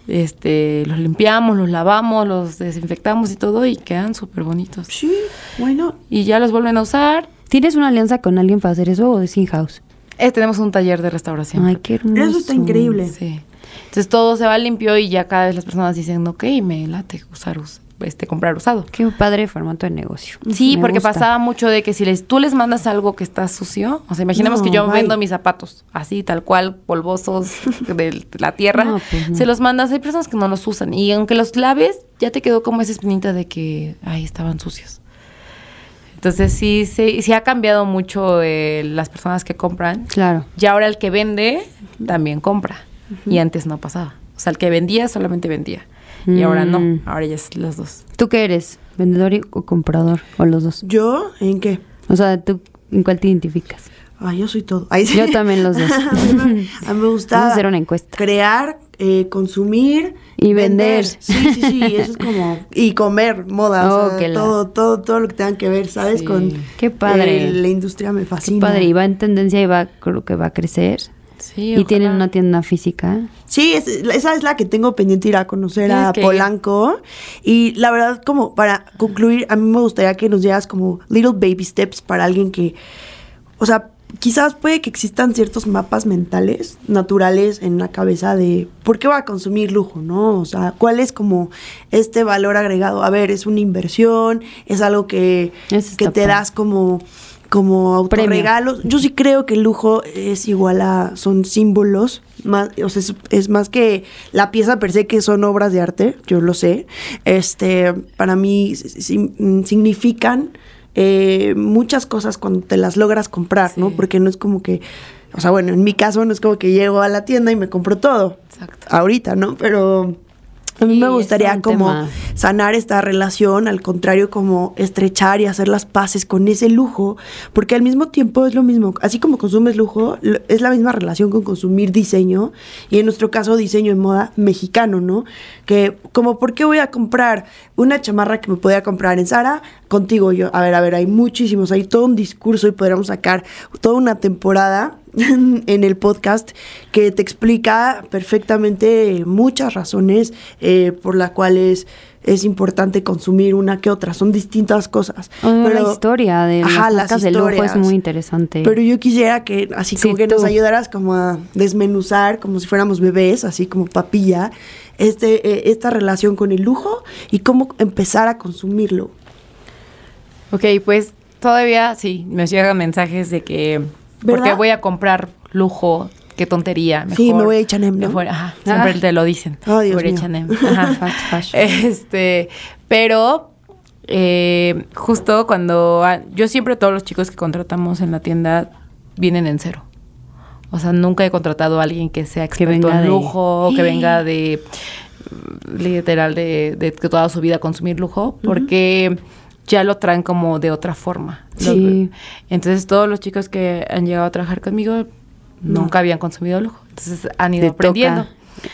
este, los limpiamos, los lavamos, los desinfectamos y todo y quedan súper bonitos. Sí, bueno. Y ya los vuelven a usar. ¿Tienes una alianza con alguien para hacer eso o es in-house? Eh, tenemos un taller de restauración. Ay, qué hermoso. Eso está increíble. Sí. Entonces todo se va limpio y ya cada vez las personas dicen, ok, me late usar, us- este, comprar usado. Qué padre formato de negocio. Sí, Me porque gusta. pasaba mucho de que si les, tú les mandas algo que está sucio, o sea, imaginemos No, que yo bye. vendo mis zapatos, así, tal cual, polvosos de la tierra, No, pues no. se los mandas, hay personas que no los usan y aunque los laves, ya te quedó como esa espinita de que, ay, estaban sucios. Entonces sí, sí, sí ha cambiado mucho eh, las personas que compran. Claro. Y ahora el que vende también compra. Y antes no pasaba. O sea, el que vendía solamente vendía. Y ahora no. Mm. Ahora ya es los dos. ¿Tú qué eres? ¿Vendedor y- o comprador? ¿O los dos? ¿Yo? ¿En qué? O sea, ¿tú en cuál te identificas? Ay, yo soy todo. Ay, sí. Yo también los dos. a mí me, a mí me gusta Vamos a hacer una encuesta. crear, eh, consumir Y vender. Sí, sí, sí, eso es como y comer, moda, o Oh, sea, que la- todo, todo, todo lo que tengan que ver, ¿sabes? Sí. Con Qué padre. eh, la industria me Qué fascina. padre, y va en tendencia y va, creo que va a crecer. Sí, y tienen una tienda física. Sí, es- esa es la que tengo pendiente ir a conocer a que. Polanco. Y la verdad, como para concluir, a mí me gustaría que nos dieras como little baby steps para alguien que, o sea, quizás puede que existan ciertos mapas mentales naturales en la cabeza de por qué va a consumir lujo, ¿no? O sea, cuál es como este valor agregado. A ver, es una inversión, es algo que, que te das como como Premio. autorregalos. Yo sí creo que el lujo es igual a son símbolos, más o sea, es, es más que la pieza per se que son obras de arte, yo lo sé. Este, para mí si- mm, significan eh, muchas cosas cuando te las logras comprar, ¿no? Porque no es como que o sea, bueno, en mi caso no es como que llego a la tienda y me compro todo. Exacto. Ahorita, ¿no? Pero a mí Sí, me gustaría como tema. sanar esta relación, al contrario, como estrechar y hacer las paces con ese lujo, porque al mismo tiempo es lo mismo, así como consumes lujo, es la misma relación con consumir diseño, y en nuestro caso diseño en moda mexicano, ¿no? Que como, ¿por qué voy a comprar una chamarra que me podía comprar en Zara contigo yo? A ver, a ver, hay muchísimos, hay todo un discurso y podríamos sacar toda una temporada en el podcast que te explica perfectamente muchas razones eh, por las cuales es importante consumir una que otra. Son distintas cosas. Oh, la historia de Ajá, las las marcas de lujo es muy interesante. Pero yo quisiera que así como Sí, que nos tú. ayudaras como a desmenuzar, como si fuéramos bebés, así como papilla, este, eh, esta relación con el lujo y cómo empezar a consumirlo. Ok, pues todavía sí, me llegan mensajes de que ¿Verdad? porque voy a comprar lujo, qué tontería. Mejor, Sí, me voy a H&M, ¿no? mejor, ajá, siempre Ah. te lo dicen. Oh, Dios voy a mío. H&M, ajá. Fast fashion. Este, pero eh, justo cuando ah, yo siempre todos los chicos que contratamos en la tienda vienen en cero. O sea, nunca he contratado a alguien que sea experto venga en de- lujo, que venga de literal de, de que toda su vida consumir lujo, porque ya lo traen como de otra forma. Sí. entonces todos los chicos que han llegado a trabajar conmigo nunca habían consumido lujo. Entonces han ido Te aprendiendo.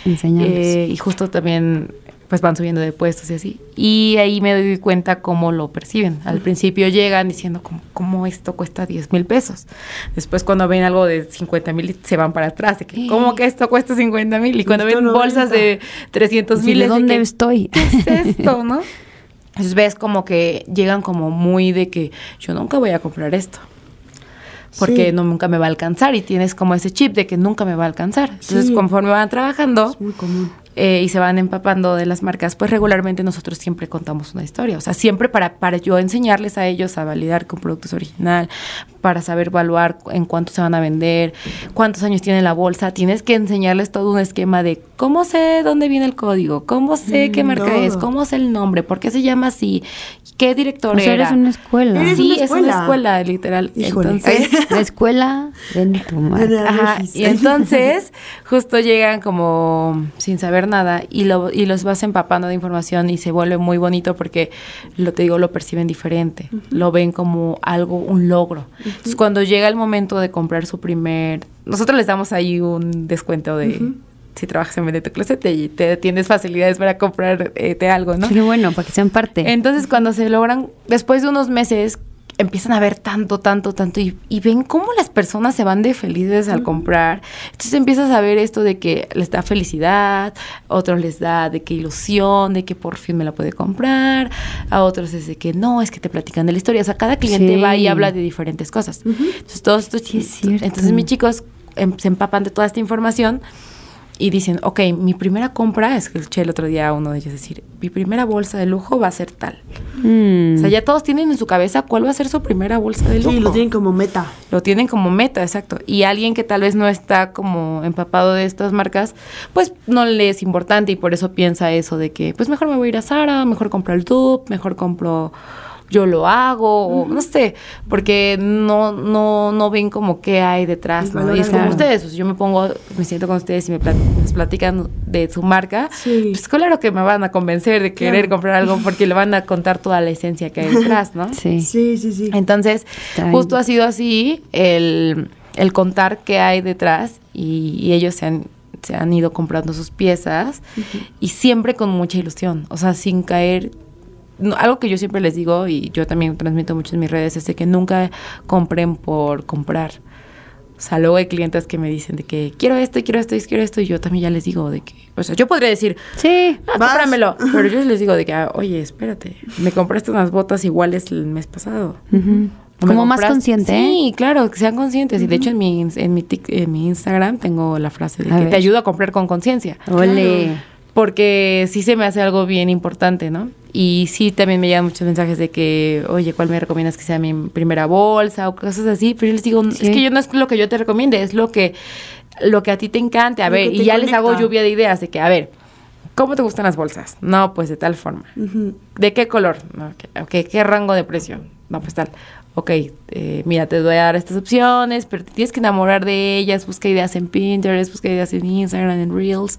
Eh, y justo también pues van subiendo de puestos y así. Y ahí me doy cuenta cómo lo perciben. Al principio llegan diciendo como, ¿cómo esto cuesta 10 mil pesos? Después cuando ven algo de 50 mil se van para atrás. De que, ¿Cómo que esto cuesta 50 mil? Y cuando ven no bolsas de 300 Así, mil ¿de es de dónde que, estoy? ¿Qué es esto, no? Entonces ves como que llegan como muy de que yo nunca voy a comprar esto. Porque Sí. no, nunca me va a alcanzar y tienes como ese chip de que nunca me va a alcanzar. Entonces, Sí. conforme van trabajando, eh, y se van empapando de las marcas, pues regularmente nosotros siempre contamos una historia. O sea, siempre para, para yo enseñarles a ellos a validar que un producto es original, para saber evaluar en cuánto se van a vender, cuántos años tiene la bolsa. Tienes que enseñarles todo un esquema de cómo sé dónde viene el código, cómo sé qué Mm, marca es, cómo sé el nombre, por qué se llama así, qué director O sea, era. eres una escuela. Eres Sí, una es una escuela, literal. Híjole. Entonces, La escuela de tu madre. Ajá, y entonces justo llegan como sin saber nada y, lo, y los vas empapando de información y se vuelve muy bonito porque, lo te digo, lo perciben diferente, lo ven como algo, un logro. Entonces cuando llega el momento de comprar su primer, nosotros les damos ahí un descuento de... Si trabajas en Vende tu Closet, te, te tienes facilidades para comprar eh, te algo, ¿no? Qué bueno, para que sean parte. Entonces, cuando se logran, después de unos meses, empiezan a ver tanto, tanto, tanto, y, y ven cómo las personas se van de felices al comprar. Entonces empiezas a ver esto de que les da felicidad, a otros les da de que ilusión, de que por fin me la puede comprar, a otros es de que no, es que te platican de la historia. O sea, cada cliente Sí. va y habla de diferentes cosas. Entonces, todos estos Sí, es. Entonces, mis chicos em- se empapan de toda esta información y dicen, ok, mi primera compra, es que escuché el otro día a uno de ellos decir, mi primera bolsa de lujo va a ser tal. Mm. O sea, ya todos tienen en su cabeza cuál va a ser su primera bolsa de lujo. Sí, lo tienen como meta. Lo tienen como meta, exacto. Y alguien que tal vez no está como empapado de estas marcas, pues no le es importante y por eso piensa eso de que, pues mejor me voy a ir a Zara, mejor compro el dupe, mejor compro, yo lo hago, o no sé, porque no, no, no ven como qué hay detrás, ¿no? Y es como ustedes, pues yo me pongo, me siento con ustedes y me plat- nos platican de su marca, Sí. pues claro que me van a convencer de querer Claro. comprar algo porque le van a contar toda la esencia que hay detrás, ¿no? Sí. Sí, sí, sí. Entonces, Está justo bien. ha sido así el, el contar qué hay detrás y, y ellos se han, se han ido comprando sus piezas y siempre con mucha ilusión, o sea, sin caer... no, algo que yo siempre les digo y yo también transmito mucho en mis redes es de que nunca compren por comprar. O sea, luego hay clientes que me dicen de que quiero esto quiero esto y quiero esto y yo también ya les digo de que, o sea, yo podría decir, Sí. ah, cómpramelo, pero yo les digo de que, ah, oye, espérate, me compraste unas botas iguales el mes pasado. Ujú. ¿O me Como más consciente. ¿eh? Sí, claro, que sean conscientes. Y de hecho en mi, en mi, tic- en mi Instagram tengo la frase de A que ver. te ayuda a comprar con conciencia. Ole. Porque sí se me hace algo bien importante, ¿no? Y sí también me llegan muchos mensajes de que, oye, ¿cuál me recomiendas que sea mi primera bolsa o cosas así? Pero yo les digo, Sí. es que yo no es lo que yo te recomiende, es lo que, lo que a ti te encante. A Lo ver, y ya les hago lluvia de ideas de que, a ver, ¿cómo te gustan las bolsas? No, pues de tal forma. ¿De qué color? No, ok, ok, ¿qué rango de precio? No, pues tal. Ok, eh, mira, te voy a dar estas opciones, pero te tienes que enamorar de ellas. Busca ideas en Pinterest, busca ideas en Instagram, en Reels.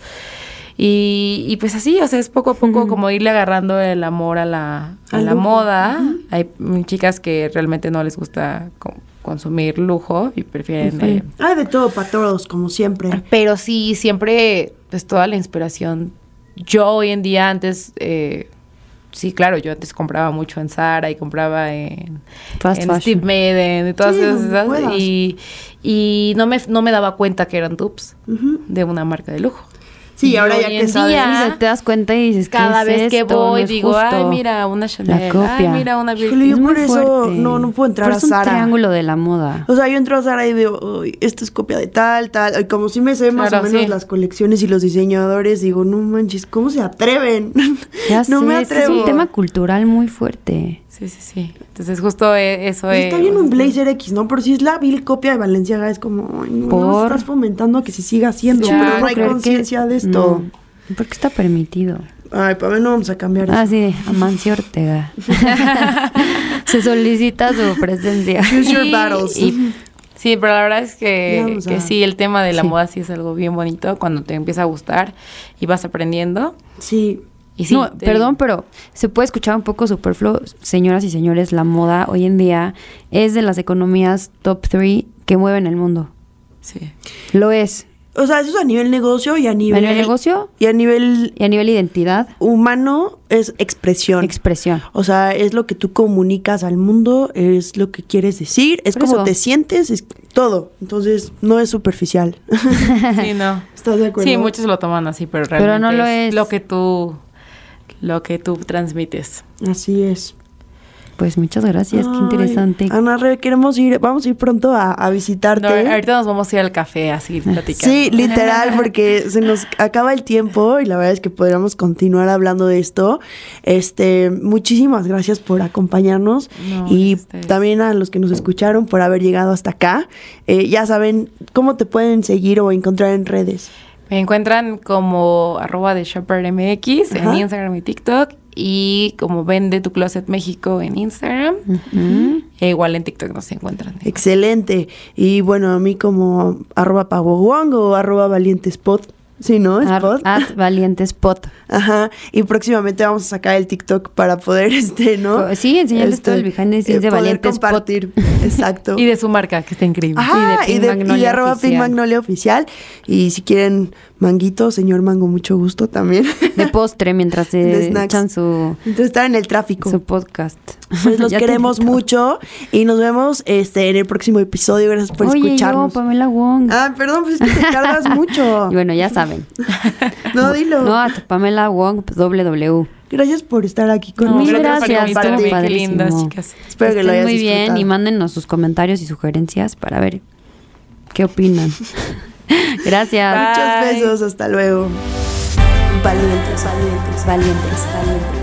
Y, y pues así, o sea, es poco a poco como irle agarrando el amor a la, a la moda. Hay chicas que realmente no les gusta co- consumir lujo y prefieren... Sí. eh, Hay de todo para todos, como siempre. pero sí, siempre, pues toda la inspiración. Yo hoy en día antes, eh, sí, claro, yo antes compraba mucho en Zara y compraba en, en. Steve Madden y todas Sí, esas puedas. y, y no me, no me daba cuenta que eran dupes de una marca de lujo. Sí, Y ahora ya que sabes. día- te das cuenta y dices, ¿qué Cada es vez que esto? voy No digo, ay, justo". mira, una Chanel, ay, copia. mira, una. Híjole, yo Es muy por eso fuerte. no, no puedo entrar Pero a es un triángulo de la moda. O sea, yo entro a Zara y veo, "Uy, esto es copia de tal, tal. Y como si me sé más Claro, o menos sí. las colecciones y los diseñadores, digo, no manches, ¿cómo se atreven? Ya no sé, me atrevo. Es un tema cultural muy fuerte. Sí, sí, sí. Entonces justo eh, eso Pues es... está bien un blazer X, ¿no? Pero si es la vil copia de Valenciaga, es como, ay, no, no Por- estás fomentando a que se siga haciendo, Ya, pero no hay creer que- conciencia de esto. No, porque está permitido. Ay, para mí no vamos a cambiar Ah, eso. sí, de Amancio Ortega. Se solicita su presencia. Choose your Y- battles. y- sí, pero la verdad es que, que a- sí, el tema de la Sí. moda sí es algo bien bonito cuando te empieza a gustar y vas aprendiendo. Sí. Y sí, no, te- perdón, pero se puede escuchar un poco superfluo. Señoras y señores, la moda hoy en día es de las economías top 3 que mueven el mundo. Sí. Lo es. O sea, eso es a nivel negocio y a A nivel... nivel negocio Y a nivel y a nivel identidad, humano es expresión. expresión. O sea, es lo que tú comunicas al mundo, es lo que quieres decir, es Por como eso. te sientes, es todo. Entonces, no es superficial. Sí, no. ¿Estás de acuerdo? Sí, muchos lo toman así, pero Pero realmente no lo es, es. lo que tú lo que tú transmites. Así es. Pues muchas gracias, qué interesante. Ana Re, queremos ir, vamos a ir pronto a, a visitarte. No, ahorita nos vamos a ir al café así platicando. Sí, literal, porque se nos acaba el tiempo y la verdad es que podríamos continuar hablando de esto. Este, muchísimas gracias por acompañarnos No, y a también a los que nos escucharon por haber llegado hasta acá. Eh, ya saben cómo te pueden seguir o encontrar en redes. Me encuentran como arroba de shoppermx en. Instagram y TikTok y como vende tu closet México en Instagram. E igual en TikTok nos encuentran. Excelente. Y bueno, a mí como arroba pagowong o arroba valientespot. Sí, ¿no? Spot. at Valiente Spot. Ajá. Y próximamente vamos a sacar el TikTok para poder, este, ¿no? Este, Sí, enseñarles todo el behind the scenes de poder Valiente Spot. compartir. Exacto. Y de su marca, que está increíble. Ajá, Y de de, Pink y Magnolia arroba Pink. Magnolia oficial. Y si quieren manguito, señor Mango, mucho gusto también. De postre mientras De se snacks. echan su, estar en el tráfico. su podcast. Pues los queremos mucho y nos vemos este en el próximo episodio. Gracias por Oye, yo, escucharnos. Pamela Wong. ah, perdón, pues es que te cargas mucho. Y bueno, ya saben. No, dilo. No, a Pamela Wong, WW. Gracias por estar aquí No, conmigo. Mil gracias por gracias, estuvo qué lindas, chicas. Espero que lo hayas muy bien disfrutado. y mándenos sus comentarios y sugerencias para ver qué opinan. gracias. Bye. Muchos besos, hasta luego. Valientes, valientes. Valientes, valientes.